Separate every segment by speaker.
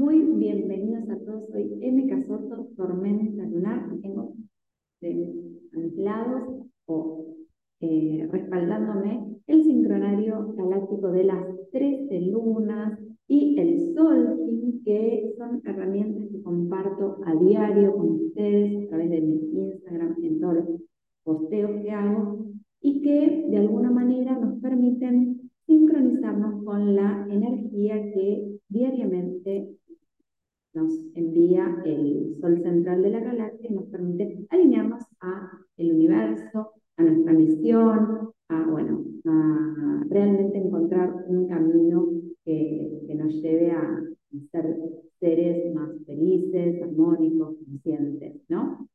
Speaker 1: Muy bienvenidos a todos. Soy M. Casoto, Tormenta Lunar. Tengo de mis lados o eh, respaldándome el sincronario galáctico de las 13 lunas y el sol, que son herramientas que comparto a diario con ustedes a través de mi Instagram, en todos los posteos que hago, y que de alguna manera nos permiten sincronizarnos con la energía que diariamente nos envía el Sol central de la galaxia y nos permite alinearnos a el universo, a nuestra misión, a, bueno, realmente encontrar un camino que, que nos lleve a ser seres más felices, armónicos, conscientes, ¿no?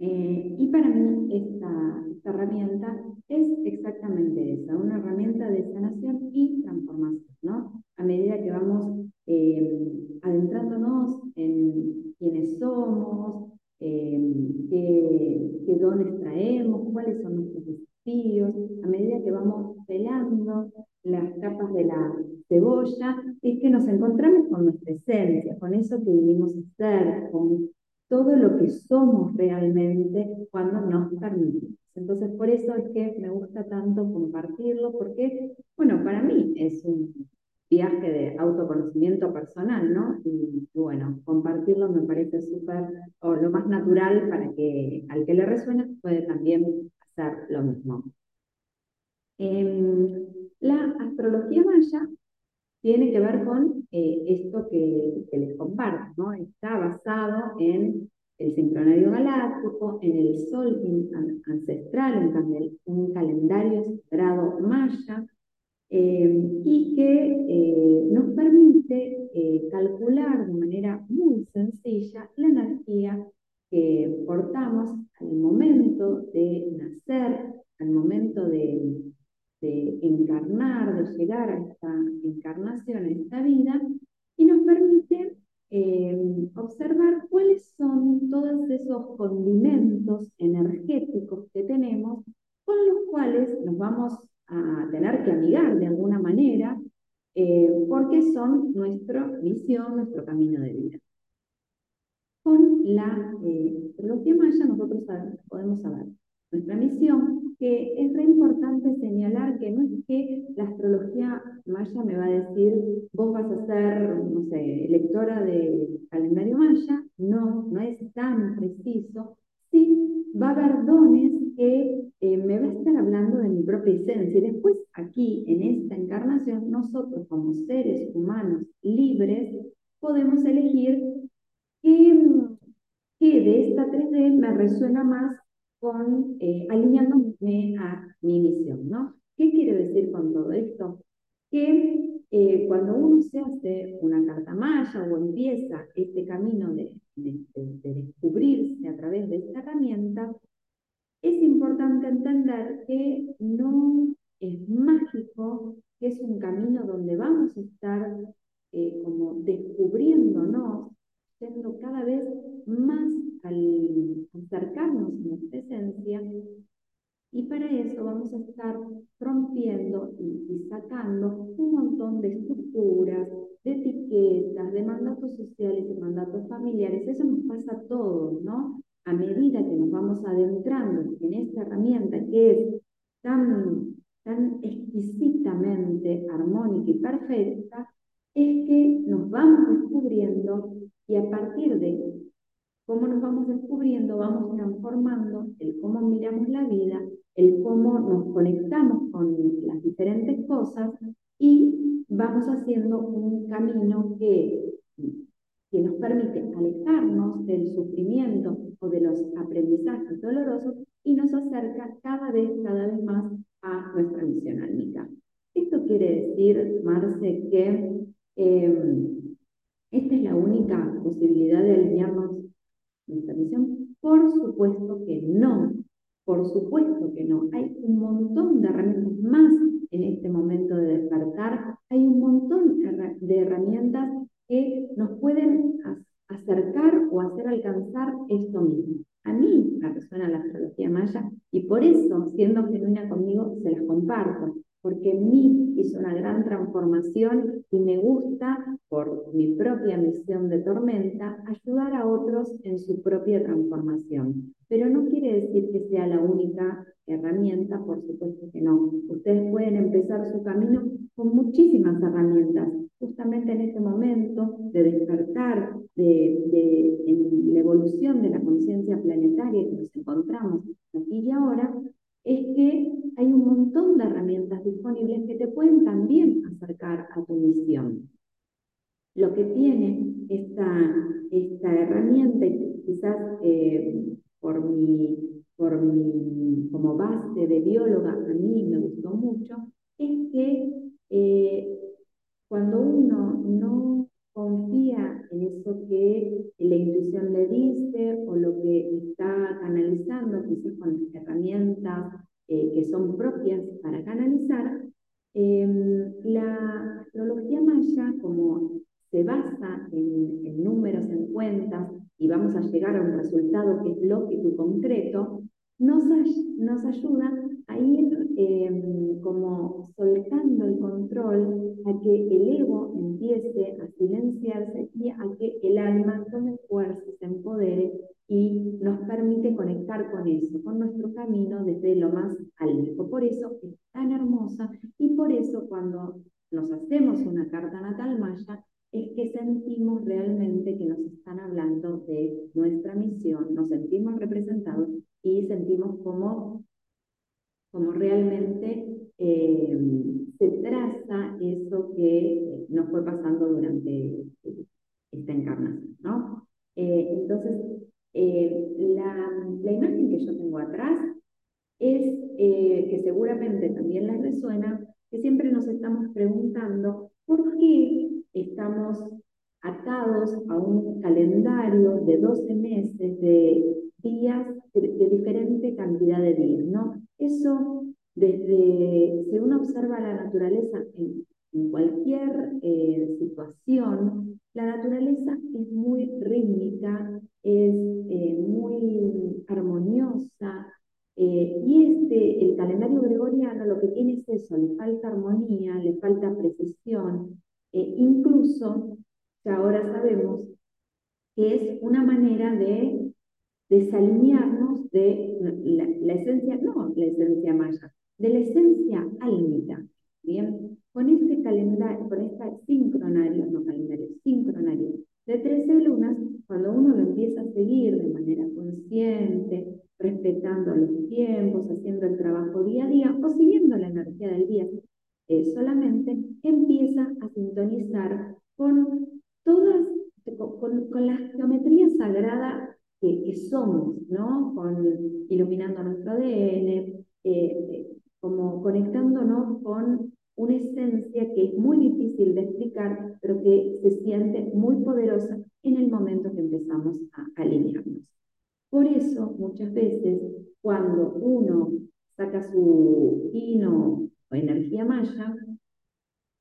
Speaker 1: Eh, y para mí esta, herramienta es exactamente esa, una herramienta de sanación y transformación, ¿no? Eso que vinimos a ser, con todo lo que somos realmente cuando nos permitimos. Entonces, por eso es que me gusta tanto compartirlo, porque, bueno, para mí es un viaje de autoconocimiento personal, ¿no? Y, bueno, compartirlo me parece súper, o lo más natural para que al que le resuene puede también hacer lo mismo. Em, la astrología maya tiene que ver con eh, esto que, les comparto, ¿no? Está basado en el sincronario galáctico, en el sol ancestral, un, un calendario sagrado maya, eh, y que eh, nos permite calcular de manera muy sencilla la energía que portamos al momento de nacer, al momento de de encarnar, de llegar a esta encarnación, a esta vida, y nos permite eh, observar cuáles son todos esos condimentos energéticos que tenemos con los cuales nos vamos a tener que amigar de alguna manera, eh, porque son nuestra misión, nuestro camino de vida. Con la eh, nosotros podemos saber nuestra misión, que es re importante señalar que no es que la astrología maya me va a decir, vos vas a ser, no sé, lectora del calendario maya, no, no es tan preciso, sí va a haber dones que eh, me va a estar hablando de mi propia esencia. Y después aquí, en esta encarnación, nosotros como seres humanos libres, podemos elegir qué, qué de esta 3D me resuena más eh, alineándome a mi misión, ¿no? ¿Qué quiere decir con todo esto? Que eh, cuando uno se hace una carta maya o empieza este camino de, descubrirse a través de esta herramienta, es importante entender que no es mágico, que es un camino donde vamos a estar eh, como descubriéndonos, siendo cada vez más al acercarnos a nuestra esencia y para eso vamos a estar rompiendo y, sacando un montón de estructuras, de etiquetas, de mandatos sociales, de mandatos familiares. Eso nos pasa a todos, ¿no? A medida que nos vamos adentrando en esta herramienta que es tan, tan exquisitamente armónica y perfecta, es que nos vamos descubriendo y a partir de cómo nos vamos descubriendo, vamos transformando el cómo miramos la vida, el cómo nos conectamos con las diferentes cosas y vamos haciendo un camino que, que nos permite alejarnos del sufrimiento o de los aprendizajes dolorosos y nos acerca cada vez, cada vez más a nuestra misión álmica. Esto quiere decir, Marce, que eh, esta es la única posibilidad de alinearnos nuestra misión? Por supuesto que no, por supuesto que no. Hay un montón de herramientas más en este momento de despertar, hay un montón de herramientas que nos pueden acercar o hacer alcanzar esto mismo. A mí me resuena la astrología maya y por eso, siendo genuina conmigo, se las comparto, porque en una gran transformación y me gusta, por mi propia misión de tormenta, ayudar a otros en su propia transformación. Pero no quiere decir que sea la única herramienta, por supuesto que no. Ustedes pueden empezar su camino con muchísimas herramientas, justamente en este momento de despertar, de, en la evolución de la conciencia planetaria que nos encontramos aquí y ahora, es que hay un montón de herramientas disponibles que te pueden también acercar a tu misión. Lo que tiene esta, esta herramienta, quizás eh, por, mi, por mi, como base de bióloga, a mí me gustó mucho, es que eh, cuando uno no nos, nos ayuda a ir em, como soltando el control, a que el ego empiece a silenciarse y a que el alma tome fuerza, se empodere y nos permite conectar con eso, con nuestro camino desde lo más alto. Por eso es tan hermosa y por eso cuando nos hacemos una carta natal maya, es que sentimos realmente que nos están hablando de nuestra misión, nos sentimos representados y como, como realmente eh, se traza eso que nos fue pasando durante esta encarnación. ¿no? Eh, entonces, eh, la, la, imagen que yo tengo atrás es que seguramente también les resuena, que siempre nos estamos preguntando por qué estamos atados a un calendario de 12 meses de días, de, diferente cantidad de días, ¿no? Eso, desde, si uno observa la naturaleza en, cualquier eh, situación, la naturaleza es muy rítmica, es eh, muy armoniosa, eh, y este, el calendario gregoriano lo que tiene es eso, le falta armonía, le falta precisión, e incluso, que ahora sabemos que es una manera de desalinearnos de la, esencia, no la esencia maya, de la esencia álmica. Bien, con este calendario, con este sincronario, no calendario, sincronario de 13 lunas, cuando uno lo empieza a seguir de manera consciente, respetando los tiempos, haciendo el trabajo día a día o siguiendo la energía del día, eh, solamente empieza a sintonizar con todas, con, con la geometría sagrada que, somos, ¿no? Con, iluminando nuestro ADN, eh, eh, como conectándonos con una esencia que es muy difícil de explicar, pero que se siente muy poderosa en el momento que empezamos a alinearnos. Por eso, muchas veces, cuando uno saca su hino o energía maya,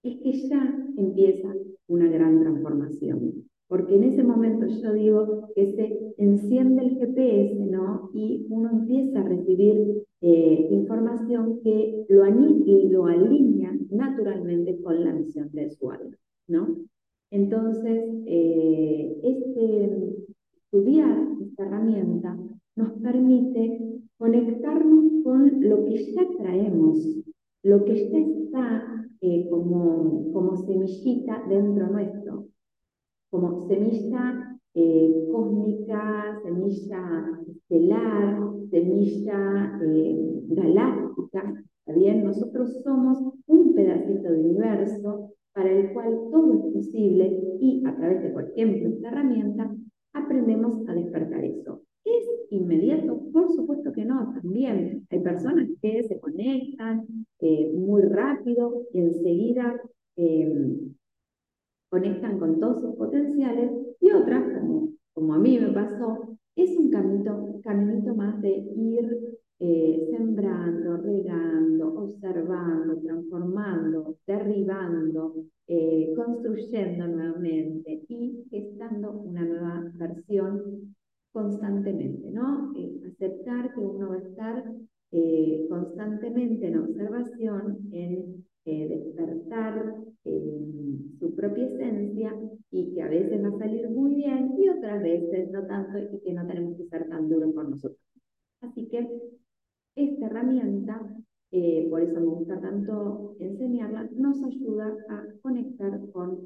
Speaker 1: es que ya empieza una gran transformación. Porque en ese momento yo digo que se enciende el GPS, ¿no? Y uno empieza a recibir eh, información que lo, lo alinea naturalmente con la misión de su alma, ¿no? Entonces, eh, este, estudiar esta herramienta nos permite conectarnos con lo que ya traemos, lo que ya está eh, como, como semillita dentro nuestro, como semilla eh, cósmica, semilla estelar, semilla eh, galáctica, ¿está bien? Nosotros somos un pedacito de universo para el cual todo es posible y a través de cualquier herramienta aprendemos a despertar eso. ¿Es inmediato? Por supuesto que no, también. Hay personas que se conectan eh, muy rápido y enseguida conectan con todos sus potenciales y otras, como, como a mí me pasó, es un caminito, caminito más de ir eh, sembrando, regando, observando, transformando, derribando, construyendo nuevamente y gestando una nueva versión constantemente, ¿no? Eh, aceptar que uno va a estar eh, constantemente en observación, en propia esencia y que a veces va a salir muy otras veces no tanto y que no tenemos que ser tan duros con nosotros. Así que esta herramienta, eh, por eso me gusta tanto enseñarla, nos ayuda a conectar con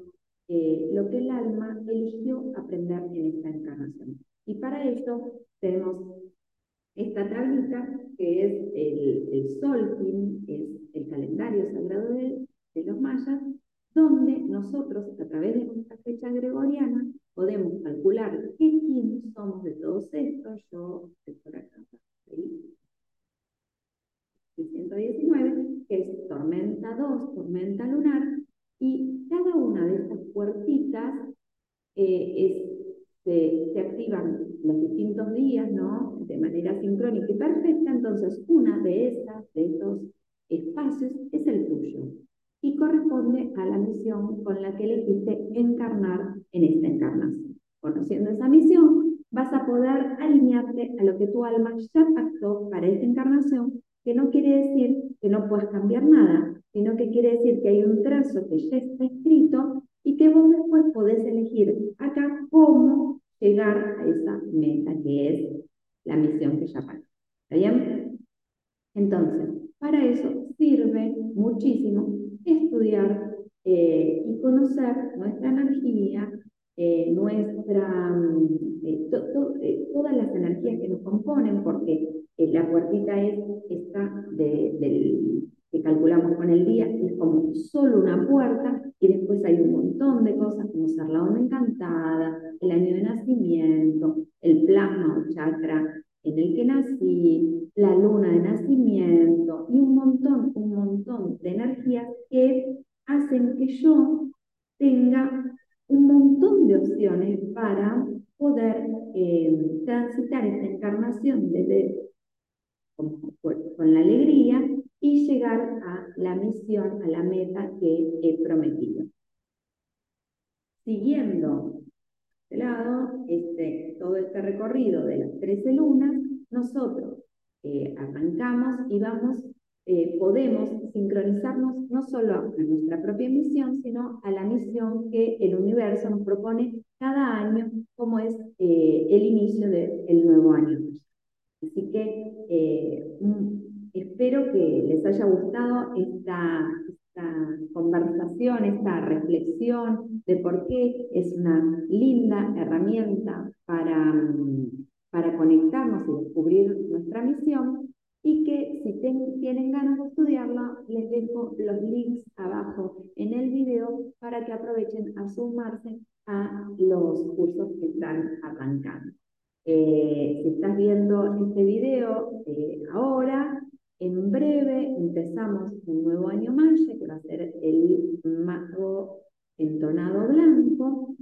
Speaker 1: eh, lo que el alma eligió aprender en esta encarnación. Y para eso tenemos esta tablita que es el, el Solkin, es el calendario sagrado de, de los mayas, donde nosotros, a través de nuestra fecha gregoriana, podemos calcular qué quiénes somos de todos estos. Yo estoy por acá, 119, que es tormenta 2, tormenta lunar, y cada una de estas puertitas eh, es se, activan los distintos días, ¿no? De manera sincrónica y perfecta, entonces una de esas, de esos espacios, es el tuyo. Y corresponde a la misión con la que elegiste encarnar en esta encarnación. Conociendo esa misión, vas a poder alinearte a lo que tu alma ya pactó para esta encarnación, que no quiere decir que no puedas cambiar nada, sino que quiere decir que hay un trazo que ya está escrito y que vos después podés elegir acá cómo llegar a esa meta que es la misión que ya pasó. ¿Está bien? Entonces, para eso sirve muchísimo estudiar eh, y conocer nuestra energía, eh, nuestra, mm, eh, todas las energías que nos componen, porque la puertita es esta de, del que calculamos con el día, es como solo una puerta y después hay un montón de cosas como ser la onda encantada, el año de nacimiento, el plasma o chakra en el que nací, la luna de nacimiento y un montón, un montón de energías que hacen que yo tenga un montón de opciones para poder eh, transitar esta encarnación desde con la alegría y llegar a la misión, a la meta que he prometido. Siguiendo este lado, este, todo este recorrido de las 13 lunas, nosotros eh, arrancamos y vamos, eh, podemos sincronizarnos no solo a nuestra propia misión, sino a la misión que el universo nos propone cada año, como es eh, el inicio del nuevo año. Así que Espero que les haya gustado esta, conversación, esta reflexión de por qué es una linda herramienta para, para conectarnos y descubrir nuestra misión y que si tienen ganas de estudiarla, les dejo los links abajo en el video para que aprovechen a sumarse a los cursos que están arrancando. Eh, si estás viendo este video eh, ahora, en breve empezamos un nuevo año maya, que va a ser el mago entonado blanco,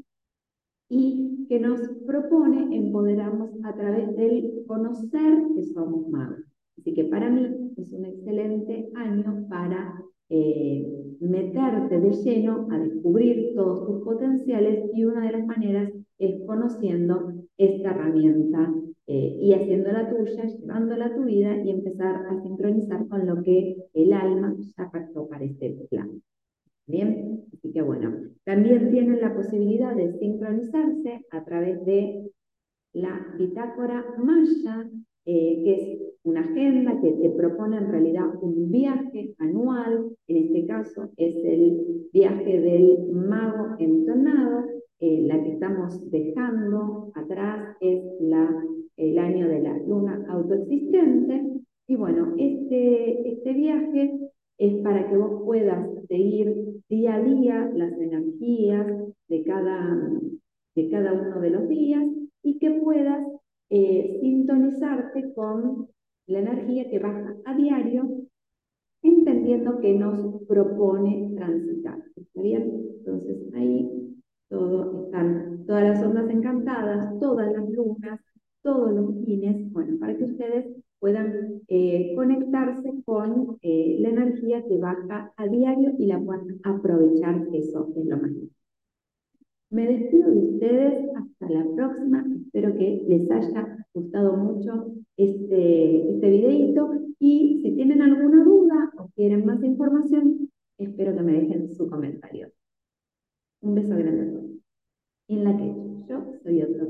Speaker 1: y que nos propone empoderarnos a través del conocer que somos magos. Así que para mí es un excelente año para eh, meterte de lleno a descubrir todos tus potenciales y una de las maneras es conociendo esta herramienta eh, y haciéndola tuya, llevándola a tu vida y empezar a sincronizar con lo que el alma ya pactó para este plan. Bien, así que bueno, también tienen la posibilidad de sincronizarse a través de la bitácora maya, eh, que es una agenda que te propone en realidad un viaje anual, en este caso es el viaje del mago entonado, eh, la que estamos dejando atrás es la el año de la luna autoexistente. Y bueno, este, este viaje es para que vos puedas seguir día a día las energías de cada, de cada uno de los días y que puedas eh, sintonizarte con la energía que baja a diario, entendiendo que nos propone transitar. ¿Está bien? Entonces ahí todo, están todas las ondas encantadas, todas las lunas, todos los fines, bueno, para que ustedes puedan eh, conectarse con eh, la energía que baja a diario y la puedan aprovechar, eso es lo más Me despido de ustedes hasta la próxima. Espero que les haya gustado mucho este, este videito y si tienen alguna duda o quieren más información, espero que me dejen su comentario. Un beso grande a todos. En la que yo soy otro